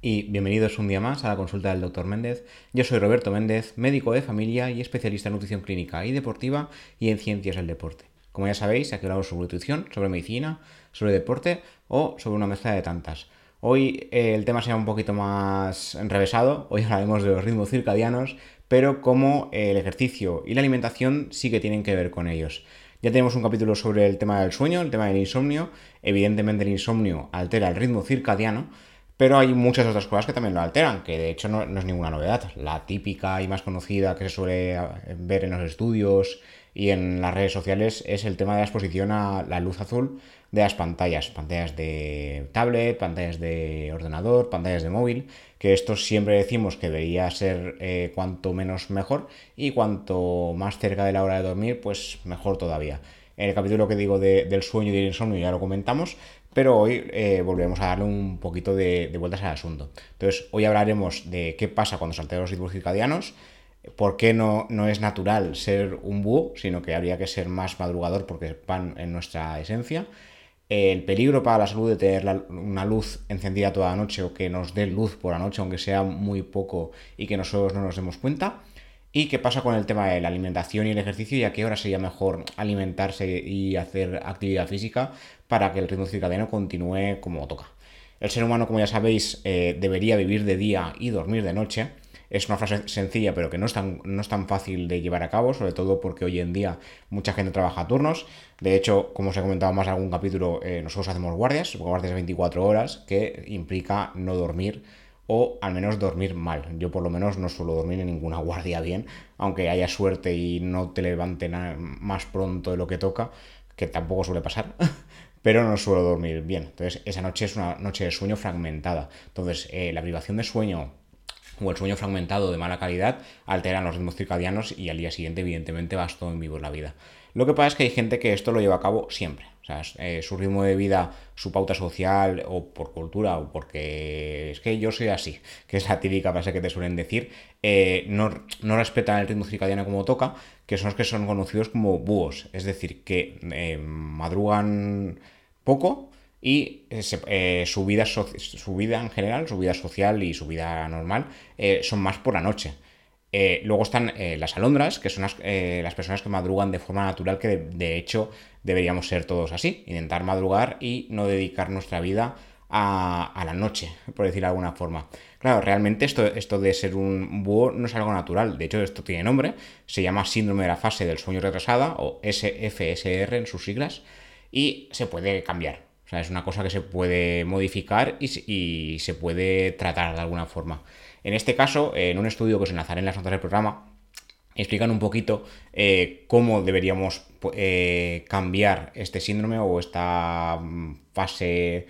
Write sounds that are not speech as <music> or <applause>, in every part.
y bienvenidos un día más a la consulta del Dr. Méndez. Yo soy Roberto Méndez, médico de familia y especialista en nutrición clínica y deportiva y en ciencias del deporte. Como ya sabéis, aquí hablamos sobre nutrición, sobre medicina, sobre deporte o sobre una mezcla de tantas. Hoy eh, el tema será un poquito más enrevesado, hoy <laughs> hablaremos de los ritmos circadianos, pero cómo el ejercicio y la alimentación sí que tienen que ver con ellos. Ya tenemos un capítulo sobre el tema del sueño, el tema del insomnio. Evidentemente el insomnio altera el ritmo circadiano, pero hay muchas otras cosas que también lo alteran, que de hecho no, es ninguna novedad. La típica y más conocida que se suele ver en los estudios y en las redes sociales es el tema de la exposición a la luz azul de las pantallas, pantallas de tablet, pantallas de ordenador, pantallas de móvil, que esto siempre decimos que debería ser eh, cuanto menos mejor y cuanto más cerca de la hora de dormir, pues mejor todavía. En el capítulo que digo del sueño y del insomnio ya lo comentamos, pero hoy eh, volveremos a darle un poquito de, vueltas al asunto. Entonces, hoy hablaremos de qué pasa cuando se los ritmos circadianos, por qué no, no es natural ser un búho, sino que habría que ser más madrugador porque van en nuestra esencia el peligro para la salud de tener una luz encendida toda la noche o que nos dé luz por la noche, aunque sea muy poco y que nosotros no nos demos cuenta. Y qué pasa con el tema de la alimentación y el ejercicio y a qué hora sería mejor alimentarse y hacer actividad física para que el ritmo circadiano continúe como toca. El ser humano, como ya sabéis, eh, debería vivir de día y dormir de noche es una frase sencilla, pero que no es, tan, no es tan fácil de llevar a cabo, sobre todo porque hoy en día mucha gente trabaja a turnos. De hecho, como os he comentado más en algún capítulo, eh, nosotros hacemos guardias, guardias de 24 horas, que implica no dormir o al menos dormir mal. Yo por lo menos no suelo dormir en ninguna guardia bien, aunque haya suerte y no te levanten más pronto de lo que toca, que tampoco suele pasar. <laughs> pero no suelo dormir bien. Entonces, esa noche es una noche de sueño fragmentada. Entonces, eh, la privación de sueño o el sueño fragmentado de mala calidad alteran los ritmos circadianos y al día siguiente evidentemente vas todo en vivo en la vida. Lo que pasa es que hay gente que esto lo lleva a cabo siempre. Sea, eh, su ritmo de vida, su pauta social o por cultura o porque es que yo soy así, que es la típica frase que te suelen decir, eh, no, respetan el ritmo circadiano como toca, que son los que son conocidos como búhos. Es decir, que eh, madrugan poco, y su, vida su vida en general, su vida social y su vida normal son más por la noche. Luego están las alondras, que son las, personas que madrugan de forma natural, que de, hecho deberíamos ser todos así, intentar madrugar y no dedicar nuestra vida a, la noche, por decir de alguna forma. Claro, realmente esto, esto de ser un búho no es algo natural, de hecho esto tiene nombre, se llama síndrome de la fase del sueño retrasada o SFSR en sus siglas y se puede cambiar. O sea, es una cosa que se puede modificar y, se puede tratar de alguna forma. En este caso, en un estudio que os enlazaré en las notas del programa, explican un poquito eh, cómo deberíamos eh, cambiar este síndrome o esta mm, fase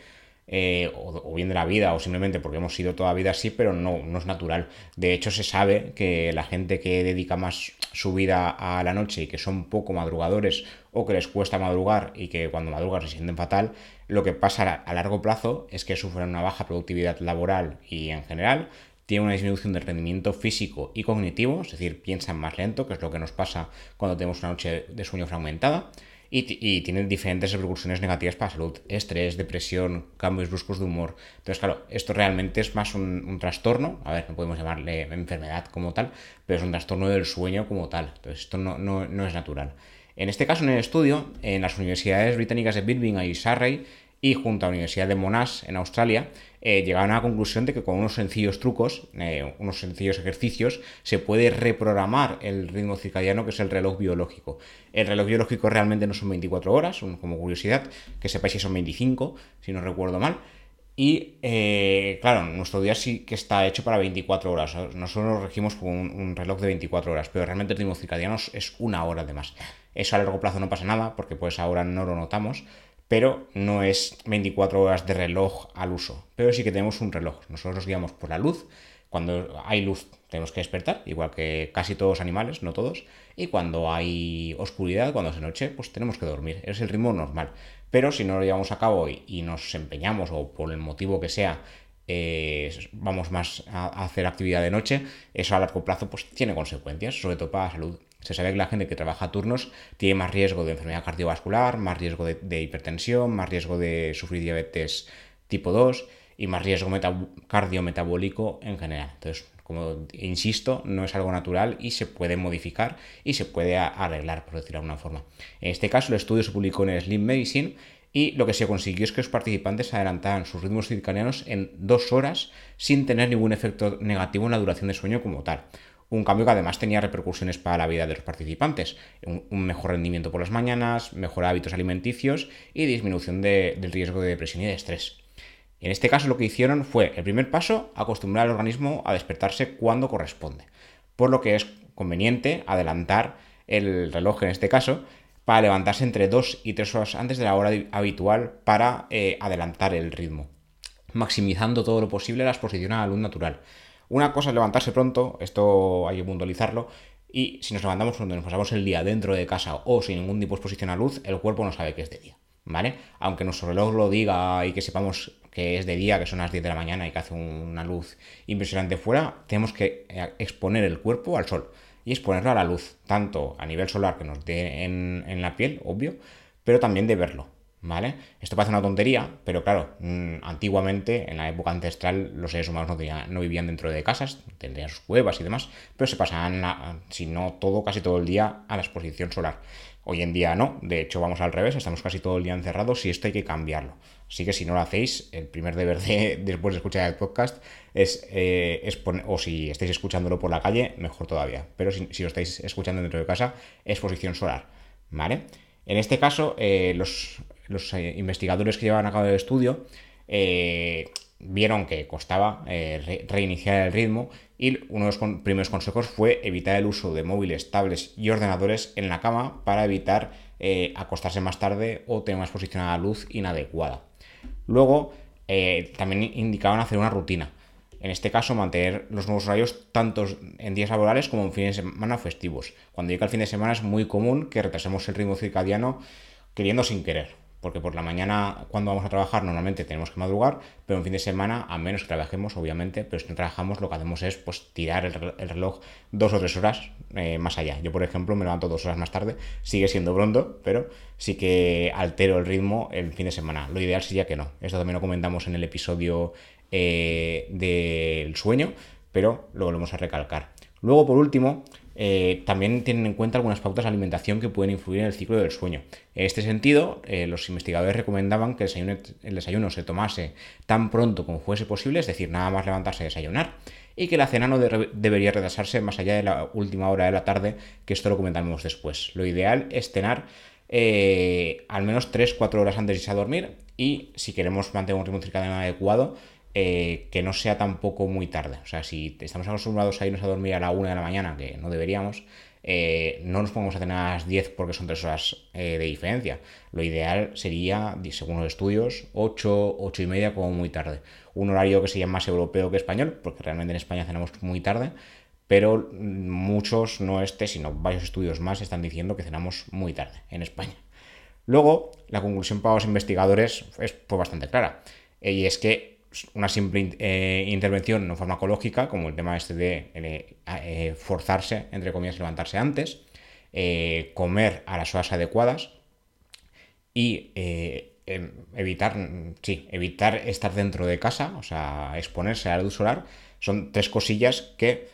eh, o, bien de la vida, o simplemente porque hemos sido toda vida así, pero no, no es natural. De hecho, se sabe que la gente que dedica más su vida a la noche y que son poco madrugadores o que les cuesta madrugar y que cuando madrugan se sienten fatal, lo que pasa a largo plazo es que sufren una baja productividad laboral y en general, tienen una disminución del rendimiento físico y cognitivo, es decir, piensan más lento, que es lo que nos pasa cuando tenemos una noche de sueño fragmentada y, tienen diferentes repercusiones negativas para la salud. Estrés, depresión, cambios bruscos de humor. Entonces, claro, esto realmente es más un, trastorno, a ver, no podemos llamarle enfermedad como tal, pero es un trastorno del sueño como tal. Entonces, esto no, no, es natural. En este caso, en el estudio, en las universidades británicas de Birmingham y Surrey, y junto a la Universidad de Monash en Australia eh, llegaron a la conclusión de que con unos sencillos trucos, eh, unos sencillos ejercicios, se puede reprogramar el ritmo circadiano que es el reloj biológico. El reloj biológico realmente no son 24 horas, como curiosidad, que sepáis que son 25, si no recuerdo mal. Y eh, claro, nuestro día sí que está hecho para 24 horas. Nosotros nos regimos con un, reloj de 24 horas, pero realmente el ritmo circadiano es una hora de más. Eso a largo plazo no pasa nada, porque pues ahora no lo notamos, pero no es 24 horas de reloj al uso. Pero sí que tenemos un reloj. Nosotros nos guiamos por la luz. Cuando hay luz tenemos que despertar, igual que casi todos los animales, no todos. Y cuando hay oscuridad, cuando es noche, pues tenemos que dormir. Es el ritmo normal. Pero si no lo llevamos a cabo y, nos empeñamos, o por el motivo que sea, eh, vamos más a, hacer actividad de noche, eso a largo plazo pues tiene consecuencias, sobre todo para la salud. Se sabe que la gente que trabaja a turnos tiene más riesgo de enfermedad cardiovascular, más riesgo de, hipertensión, más riesgo de sufrir diabetes tipo 2 y más riesgo cardiometabólico en general. Entonces, como insisto, no es algo natural y se puede modificar y se puede arreglar, por decirlo de alguna forma. En este caso, el estudio se publicó en Slim Medicine y lo que se consiguió es que los participantes adelantaran sus ritmos circadianos en dos horas sin tener ningún efecto negativo en la duración de sueño como tal. Un cambio que además tenía repercusiones para la vida de los participantes. Un, mejor rendimiento por las mañanas, mejor hábitos alimenticios y disminución del riesgo de depresión y de estrés. En este caso lo que hicieron fue, el primer paso, acostumbrar al organismo a despertarse cuando corresponde. Por lo que es conveniente adelantar el reloj en este caso para levantarse entre 2 y 3 horas antes de la hora habitual para eh, adelantar el ritmo, maximizando todo lo posible la exposición a la luz natural. Una cosa es levantarse pronto, esto hay que puntualizarlo, y si nos levantamos cuando nos pasamos el día dentro de casa o sin ningún tipo de exposición a luz, el cuerpo no sabe que es de día, ¿vale? Aunque nuestro reloj lo diga y que sepamos que es de día, que son las 10 de la mañana y que hace una luz impresionante fuera, tenemos que eh, exponer el cuerpo al sol y exponerlo a la luz, tanto a nivel solar que nos dé en, en la piel, obvio, pero también de verlo, ¿vale? Esto parece una tontería, pero claro, mm, antiguamente, en la época ancestral, los seres humanos no, vivían dentro de casas, tendrían sus cuevas y demás, pero se pasaban, si no todo, casi todo el día a la exposición solar. Hoy en día no, de hecho vamos al revés, estamos casi todo el día encerrados y esto hay que cambiarlo. Así que si no lo hacéis, el primer deber de, <laughs> después de escuchar el podcast es, eh, o si estáis escuchándolo por la calle, mejor todavía. Pero si, lo estáis escuchando dentro de casa, exposición solar. ¿Vale? En este caso, eh, los, los eh, investigadores que llevaban a cabo el estudio eh, vieron que costaba eh, reiniciar el ritmo y uno de los primeros consejos fue evitar el uso de móviles, tablets y ordenadores en la cama para evitar acostarse más tarde o tener una exposición a la luz inadecuada. Luego, también indicaban hacer una rutina. En este caso, mantener los nuevos horarios tanto en días laborales como en fines de semana festivos. Cuando llega el fin de semana es muy común que retrasemos el ritmo circadiano queriendo sin querer porque por la mañana cuando vamos a trabajar normalmente tenemos que madrugar, pero en fin de semana, a menos que trabajemos, obviamente, pero si no trabajamos lo que hacemos es pues tirar el, reloj dos o tres horas eh, más allá. Yo, por ejemplo, me levanto dos horas más tarde, sigue siendo pronto, pero sí que altero el ritmo el fin de semana. Lo ideal sería que no. Esto también lo comentamos en el episodio eh, del sueño, pero lo volvemos a recalcar. Luego, por último, eh, también tienen en cuenta algunas pautas de alimentación que pueden influir en el ciclo del sueño. En este sentido, eh, los investigadores recomendaban que el desayuno, se tomase tan pronto como fuese posible, es decir, nada más levantarse a desayunar, y que la cena no debería retrasarse más allá de la última hora de la tarde, que esto lo comentaremos después. Lo ideal es cenar eh, al menos 3-4 horas antes de irse a dormir y si queremos mantener un ritmo circadiano adecuado, eh, que no sea tampoco muy tarde. O sea, si estamos acostumbrados a irnos a dormir a la 1 de la mañana, que no deberíamos, eh, no nos pongamos a tener a las 10 porque son 3 horas eh, de diferencia. Lo ideal sería, según los estudios, 8, 8 y media como muy tarde. Un horario que sería más europeo que español, porque realmente en España cenamos muy tarde, pero muchos, no este, sino varios estudios más, están diciendo que cenamos muy tarde en España. Luego, la conclusión para los investigadores es bastante clara, y es que una simple eh, intervención no farmacológica, como el tema este de eh, eh, forzarse, entre comillas, levantarse antes, comer a las horas adecuadas y em, evitar, sí, evitar estar dentro de casa, o sea, exponerse a la luz solar, son tres cosillas que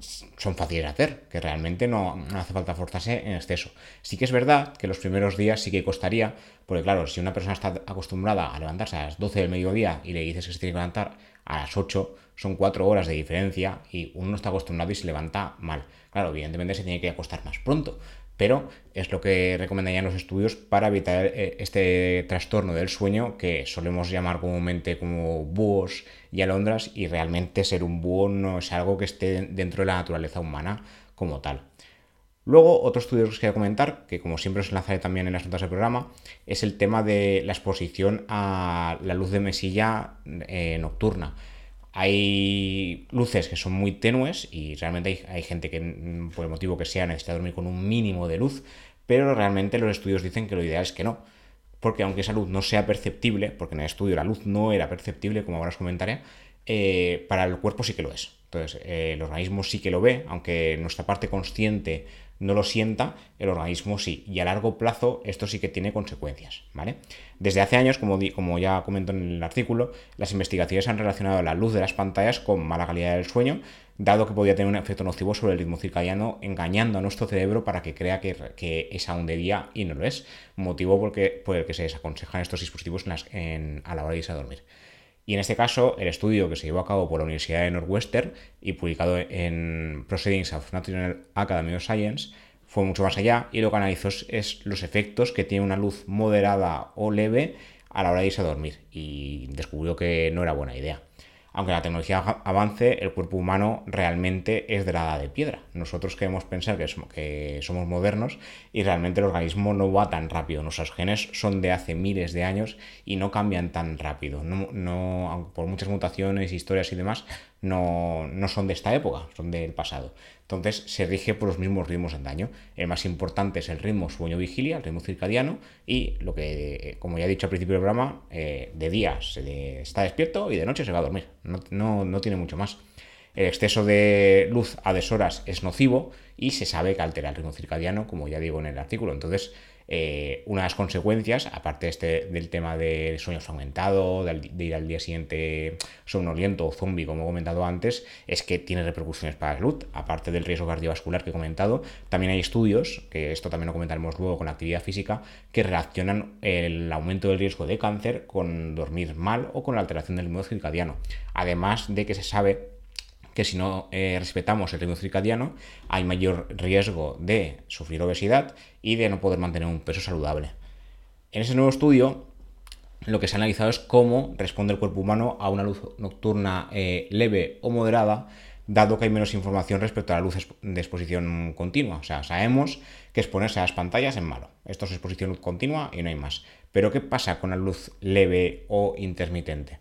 son fáciles de hacer, que realmente no, hace falta forzarse en exceso. Sí que es verdad que los primeros días sí que costaría, porque claro, si una persona está acostumbrada a levantarse a las 12 del mediodía y le dices que se tiene que levantar a las 8, son 4 horas de diferencia y uno no está acostumbrado y se levanta mal. Claro, evidentemente se tiene que acostar más pronto, pero es lo que recomendarían los estudios para evitar eh, este trastorno del sueño que solemos llamar comúnmente como búhos y alondras y realmente ser un búho no es algo que esté dentro de la naturaleza humana como tal. Luego, otro estudio que os quería comentar, que como siempre os enlazaré también en las notas del programa, es el tema de la exposición a la luz de mesilla eh, nocturna. Hay luces que son muy tenues y realmente hay, gente que, mm, por el motivo que sea, necesita dormir con un mínimo de luz, pero realmente los estudios dicen que lo ideal es que no. Porque aunque esa luz no sea perceptible, porque en el estudio la luz no era perceptible, como ahora os comentaré, eh, para el cuerpo sí que lo es. Entonces, eh, el organismo sí que lo ve, aunque nuestra parte consciente no lo sienta, el organismo sí. Y a largo plazo esto sí que tiene consecuencias, ¿vale? Desde hace años, como, como ya comento en el artículo, las investigaciones han relacionado la luz de las pantallas con mala calidad del sueño, dado que podía tener un efecto nocivo sobre el ritmo circadiano, engañando a nuestro cerebro para que crea que, es aún de día y no lo es, motivo por el que se desaconsejan estos dispositivos a la hora de irse a dormir. Y en este caso, el estudio que se llevó a cabo por la Universidad de Northwestern y publicado en Proceedings of National Academy of Science fue mucho más allá y lo que analizó es los efectos que tiene una luz moderada o leve a la hora de irse a dormir. Y descubrió que no era buena idea aunque la tecnología avance, el cuerpo humano realmente es de la edad de piedra. Nosotros queremos pensar que somos, modernos y realmente el organismo no va tan rápido. Nuestros genes son de hace miles de años y no cambian tan rápido. No, por muchas mutaciones, historias y demás, no, no son de esta época, son del pasado. Entonces se rige por los mismos ritmos en daño. El más importante es el ritmo sueño-vigilia, el ritmo circadiano, y lo que, como ya he dicho al principio del programa, eh, de día se está despierto y de noche se va a dormir. No, no tiene mucho más. El exceso de luz a deshoras es nocivo y se sabe que altera el ritmo circadiano, como ya digo en el artículo. Entonces, eh, una de las consecuencias, aparte este, del tema de sueño fragmentado, de, ir al día siguiente somnoliento o zombie, como he comentado antes, es que tiene repercusiones para la salud, aparte del riesgo cardiovascular que he comentado. También hay estudios, que esto también lo comentaremos luego con la actividad física, que relacionan el aumento del riesgo de cáncer con dormir mal o con la alteración del modo circadiano. Además de que se sabe que si no eh, respetamos el ritmo circadiano hay mayor riesgo de sufrir obesidad y de no poder mantener un peso saludable. En ese nuevo estudio lo que se ha analizado es cómo responde el cuerpo humano a una luz nocturna eh, leve o moderada, dado que hay menos información respecto a la luz de exposición continua. O sea, sabemos que exponerse a las pantallas es malo. Esto es exposición continua y no hay más. Pero ¿qué pasa con la luz leve o intermitente?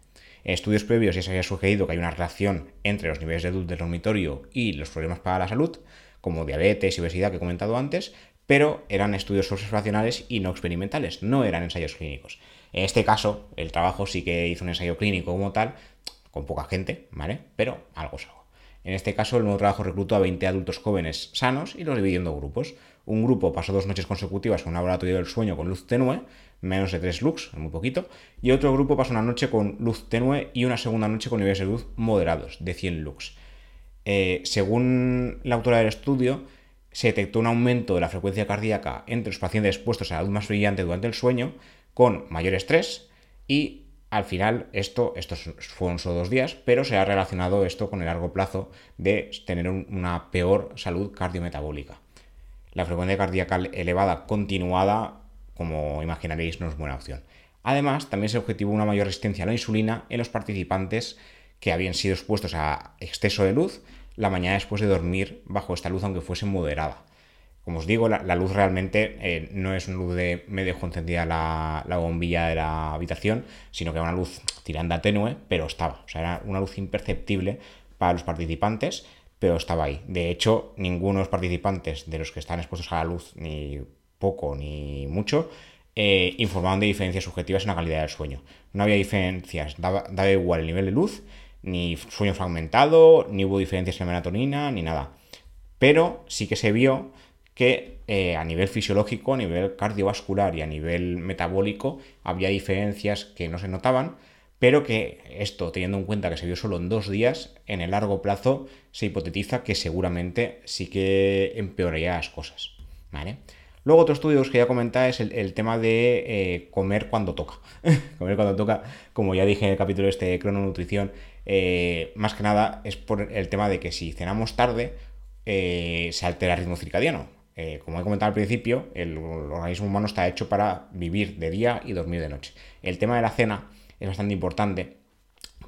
Estudios previos ya se había sugerido que hay una relación entre los niveles de luz del dormitorio y los problemas para la salud, como diabetes y obesidad que he comentado antes, pero eran estudios observacionales y no experimentales, no eran ensayos clínicos. En este caso, el trabajo sí que hizo un ensayo clínico como tal, con poca gente, ¿vale? Pero algo es algo. En este caso, el nuevo trabajo reclutó a 20 adultos jóvenes sanos y los dividió en grupos. Un grupo pasó dos noches consecutivas en un laboratorio del sueño con luz tenue menos de 3 lux, muy poquito, y otro grupo pasa una noche con luz tenue y una segunda noche con niveles de luz moderados, de 100 lux. Eh, según la autora del estudio, se detectó un aumento de la frecuencia cardíaca entre los pacientes expuestos a la luz más brillante durante el sueño, con mayor estrés, y al final esto, estos fueron solo dos días, pero se ha relacionado esto con el largo plazo de tener una peor salud cardiometabólica. La frecuencia cardíaca elevada continuada como imaginaréis, no es buena opción. Además, también se objetivó una mayor resistencia a la insulina en los participantes que habían sido expuestos a exceso de luz la mañana después de dormir bajo esta luz, aunque fuese moderada. Como os digo, la, luz realmente eh, no es una luz de me dejo encendida la, bombilla de la habitación, sino que era una luz tiranda tenue, pero estaba. O sea, era una luz imperceptible para los participantes, pero estaba ahí. De hecho, ninguno de los participantes de los que están expuestos a la luz, ni poco ni mucho, eh, informaban de diferencias subjetivas en la calidad del sueño. No había diferencias, daba, igual el nivel de luz, ni sueño fragmentado, ni hubo diferencias en melatonina, ni nada. Pero sí que se vio que eh, a nivel fisiológico, a nivel cardiovascular y a nivel metabólico había diferencias que no se notaban, pero que esto, teniendo en cuenta que se vio solo en dos días, en el largo plazo se hipotetiza que seguramente sí que empeoraría las cosas. ¿vale? Luego otro estudio que quería comentar es el, tema de eh, comer cuando toca. <laughs> comer cuando toca, como ya dije en el capítulo este de crononutrición, eh, más que nada es por el tema de que si cenamos tarde, eh, se altera el ritmo circadiano. como he comentado al principio, el, organismo humano está hecho para vivir de día y dormir de noche. El tema de la cena es bastante importante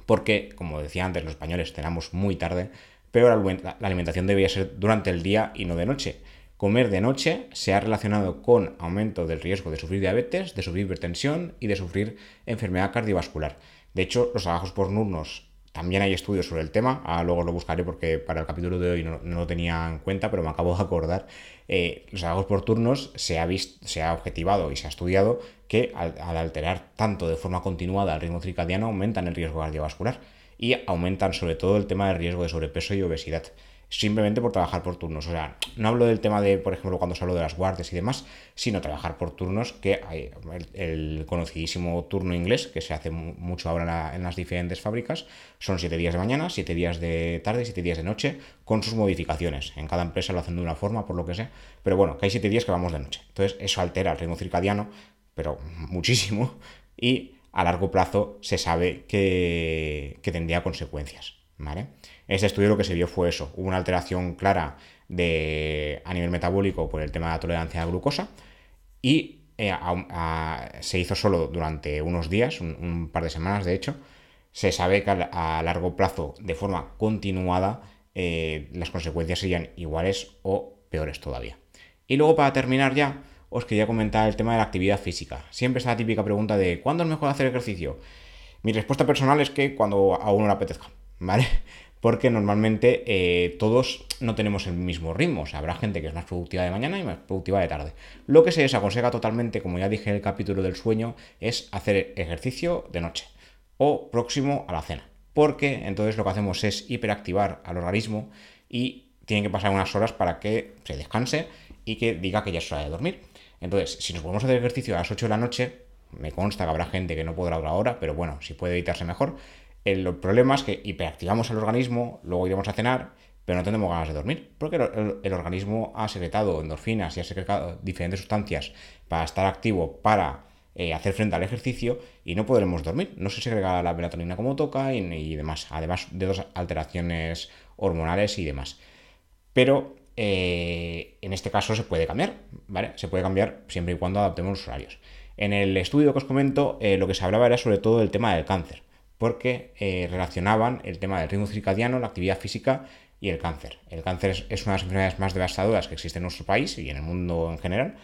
porque, como decía antes, los españoles cenamos muy tarde, pero la alimentación debería ser durante el día y no de noche. Comer de noche se ha relacionado con aumento del riesgo de sufrir diabetes, de sufrir hipertensión y de sufrir enfermedad cardiovascular. De hecho, los trabajos por nurnos también hay estudios sobre el tema, ah, luego lo buscaré porque para el capítulo de hoy no, lo tenía en cuenta, pero me acabo de acordar. Eh, los trabajos por turnos se ha, visto, se ha objetivado y se ha estudiado que al, alterar tanto de forma continuada el ritmo circadiano aumentan el riesgo cardiovascular. y aumentan sobre todo el tema del riesgo de sobrepeso y obesidad simplemente por trabajar por turnos. O sea, no hablo del tema de, por ejemplo, cuando se hablo de las guardias y demás, sino trabajar por turnos, que hay el, conocidísimo turno inglés, que se hace mucho ahora en, las diferentes fábricas, son 7 días de mañana, 7 días de tarde, 7 días de noche, con sus modificaciones. En cada empresa lo hacen de una forma, por lo que sé, pero bueno, que hay 7 días que vamos de noche. Entonces, eso altera el ritmo circadiano, pero <laughs> muchísimo, y a largo plazo se sabe que, que tendría consecuencias. ¿vale? En este estudio lo que se vio fue eso, hubo una alteración clara de, a nivel metabólico por el tema de la tolerancia a la glucosa y eh, se hizo solo durante unos días, un, par de semanas de hecho, se sabe que a, largo plazo, de forma continuada, eh, las consecuencias serían iguales o peores todavía. Y luego para terminar ya, os quería comentar el tema de la actividad física. Siempre está la típica pregunta de ¿cuándo es mejor hacer ejercicio? Mi respuesta personal es que cuando a uno le apetezca. <laughs> ¿vale? Porque normalmente eh, todos no tenemos el mismo ritmo. O sea, habrá gente que es más productiva de mañana y más productiva de tarde. Lo que se desaconseja totalmente, como ya dije en el capítulo del sueño, es hacer ejercicio de noche o próximo a la cena. Porque entonces lo que hacemos es hiperactivar al organismo y tienen que pasar unas horas para que se descanse y que diga que ya es hora de dormir. Entonces, si nos podemos hacer ejercicio a las 8 de la noche, me consta que habrá gente que no podrá otra hora, pero bueno, si puede evitarse mejor. El problema es que hiperactivamos el organismo, luego iremos a cenar, pero no tenemos ganas de dormir, porque el, organismo ha secretado endorfinas y ha secretado diferentes sustancias para estar activo, para eh, hacer frente al ejercicio y no podremos dormir. No se segrega la melatonina como toca y, demás, además de dos alteraciones hormonales y demás. Pero eh, en este caso se puede cambiar, ¿vale? Se puede cambiar siempre y cuando adaptemos los horarios. En el estudio que os comento, eh, lo que se hablaba era sobre todo del tema del cáncer porque eh, relacionaban el tema del ritmo circadiano, la actividad física y el cáncer. El cáncer es, una de las enfermedades más devastadoras que existe en nuestro país y en el mundo en general,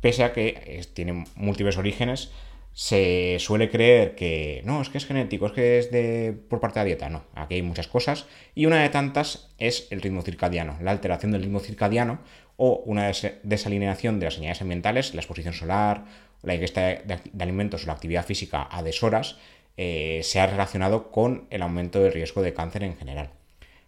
pese a que tiene múltiples orígenes. Se suele creer que no, es que es genético, es que es de, por parte de la dieta. No, aquí hay muchas cosas y una de tantas es el ritmo circadiano, la alteración del ritmo circadiano o una desalineación de las señales ambientales, la exposición solar, la ingesta de alimentos o la actividad física a deshoras eh, se ha relacionado con el aumento del riesgo de cáncer en general.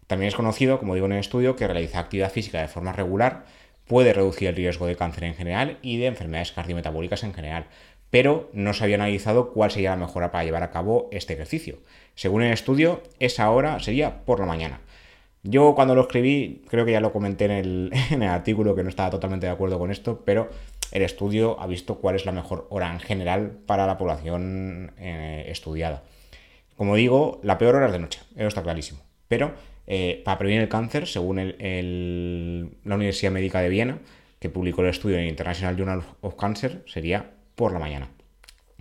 También es conocido, como digo en el estudio, que realizar actividad física de forma regular puede reducir el riesgo de cáncer en general y de enfermedades cardiometabólicas en general, pero no se había analizado cuál sería la mejora para llevar a cabo este ejercicio. Según el estudio, esa hora sería por la mañana. Yo cuando lo escribí, creo que ya lo comenté en el, <laughs> en el artículo que no estaba totalmente de acuerdo con esto, pero el estudio ha visto cuál es la mejor hora en general para la población eh, estudiada. Como digo, la peor hora es de noche, eso está clarísimo. Pero eh, para prevenir el cáncer, según la Universidad Médica de Viena, que publicó el estudio en International Journal of Cancer, sería por la mañana.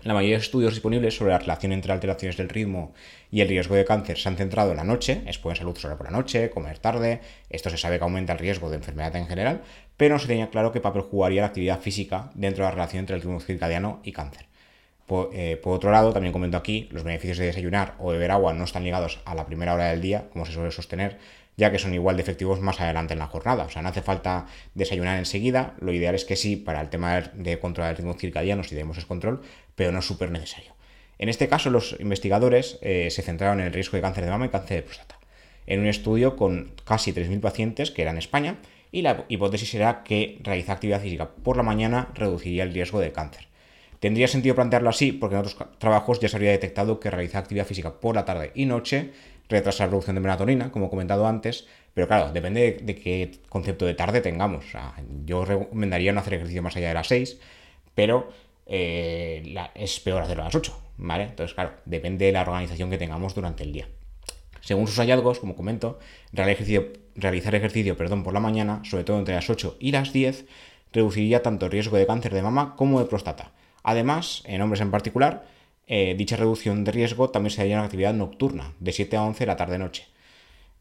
La mayoría de estudios disponibles sobre la relación entre alteraciones del ritmo y el riesgo de cáncer se han centrado en la noche, exponer salud sobre por la noche, comer tarde, esto se sabe que aumenta el riesgo de enfermedad en general, pero no se tenía claro qué papel jugaría la actividad física dentro de la relación entre el ritmo circadiano y cáncer. Eh, por, otro lado, también comento aquí, los beneficios de desayunar o beber agua no están ligados a la primera hora del día, como se suele sostener, ya que son igual de efectivos más adelante en la jornada. O sea, no hace falta desayunar enseguida, lo ideal es que sí, para el tema de controlar el ritmo circadiano, si tenemos ese control, pero no es súper necesario. En este caso, los investigadores eh, se centraron en el riesgo de cáncer de mama y cáncer de próstata, en un estudio con casi 3.000 pacientes que eran en España, y la hipótesis era que realizar actividad física por la mañana reduciría el riesgo de cáncer. Tendría sentido plantearlo así porque en otros trabajos ya se había detectado que realizar actividad física por la tarde y noche retrasa la producción de melatonina, como he comentado antes, pero claro, depende de, qué concepto de tarde tengamos. yo recomendaría no hacer ejercicio más allá de las 6, pero eh, es peor hacerlo a las 8, ¿vale? Entonces, claro, depende de la organización que tengamos durante el día. Según sus hallazgos, como comento, realizar ejercicio, perdón, por la mañana, sobre todo entre las 8 y las 10, reduciría tanto el riesgo de cáncer de mama como de próstata. Además, en hombres en particular, eh, dicha reducción de riesgo también se haría en actividad nocturna, de 7 a 11 de la tarde-noche.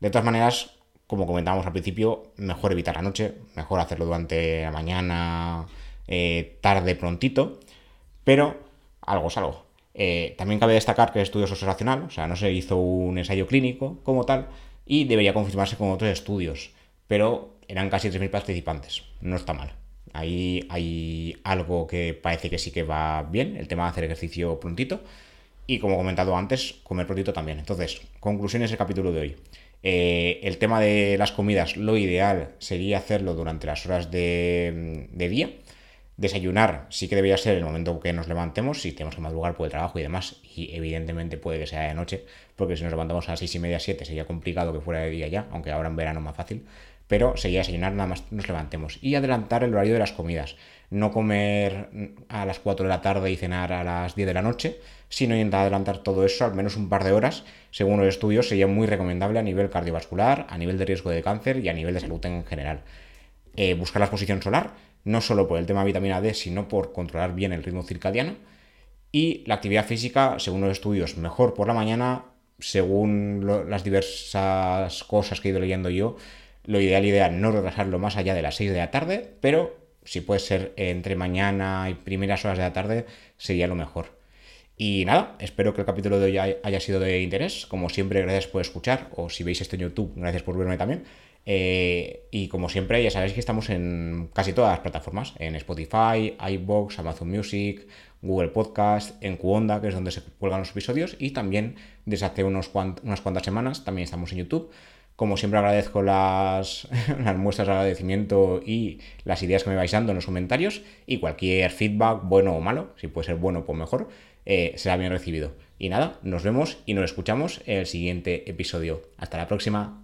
De todas maneras, como comentábamos al principio, mejor evitar la noche, mejor hacerlo durante la mañana, eh, tarde, prontito, pero algo es algo. Eh, también cabe destacar que el estudio es observacional, o sea, no se hizo un ensayo clínico como tal y debería confirmarse con otros estudios, pero eran casi 3.000 participantes, no está mal. Ahí hay algo que parece que sí que va bien, el tema de hacer ejercicio prontito, Y como he comentado antes, comer prontito también. Entonces, conclusiones del capítulo de hoy. Eh, el tema de las comidas, lo ideal sería hacerlo durante las horas de, día. Desayunar sí que debería ser el momento que nos levantemos, si tenemos que madrugar por el trabajo y demás, y evidentemente puede que sea de noche, porque si nos levantamos a las 6 y media, 7 sería complicado que fuera de día ya, aunque ahora en verano más fácil, pero sería desayunar nada más nos levantemos. Y adelantar el horario de las comidas, no comer a las 4 de la tarde y cenar a las 10 de la noche, sino intentar adelantar todo eso al menos un par de horas, según los estudios, sería muy recomendable a nivel cardiovascular, a nivel de riesgo de cáncer y a nivel de salud en general. Eh, buscar la exposición solar, no solo por el tema de vitamina D, sino por controlar bien el ritmo circadiano. Y la actividad física, según los estudios, mejor por la mañana, según las diversas cosas que he ido leyendo yo, lo ideal, ideal, no retrasarlo más allá de las 6 de la tarde, pero si puede ser entre mañana y primeras horas de la tarde, sería lo mejor. Y nada, espero que el capítulo de hoy haya sido de interés. Como siempre, gracias por escuchar, o si veis esto en YouTube, gracias por verme también. Eh, y como siempre, ya sabéis que estamos en casi todas las plataformas, en Spotify, iBox, Amazon Music, Google Podcast, en Cuonda, que es donde se cuelgan los episodios, y también desde hace unas cuantas semanas también estamos en YouTube. Como siempre agradezco las, <laughs> las, muestras de agradecimiento y las ideas que me vais dando en los comentarios y cualquier feedback, bueno o malo, si puede ser bueno pues mejor, eh, será bien recibido. Y nada, nos vemos y nos escuchamos en el siguiente episodio. Hasta la próxima.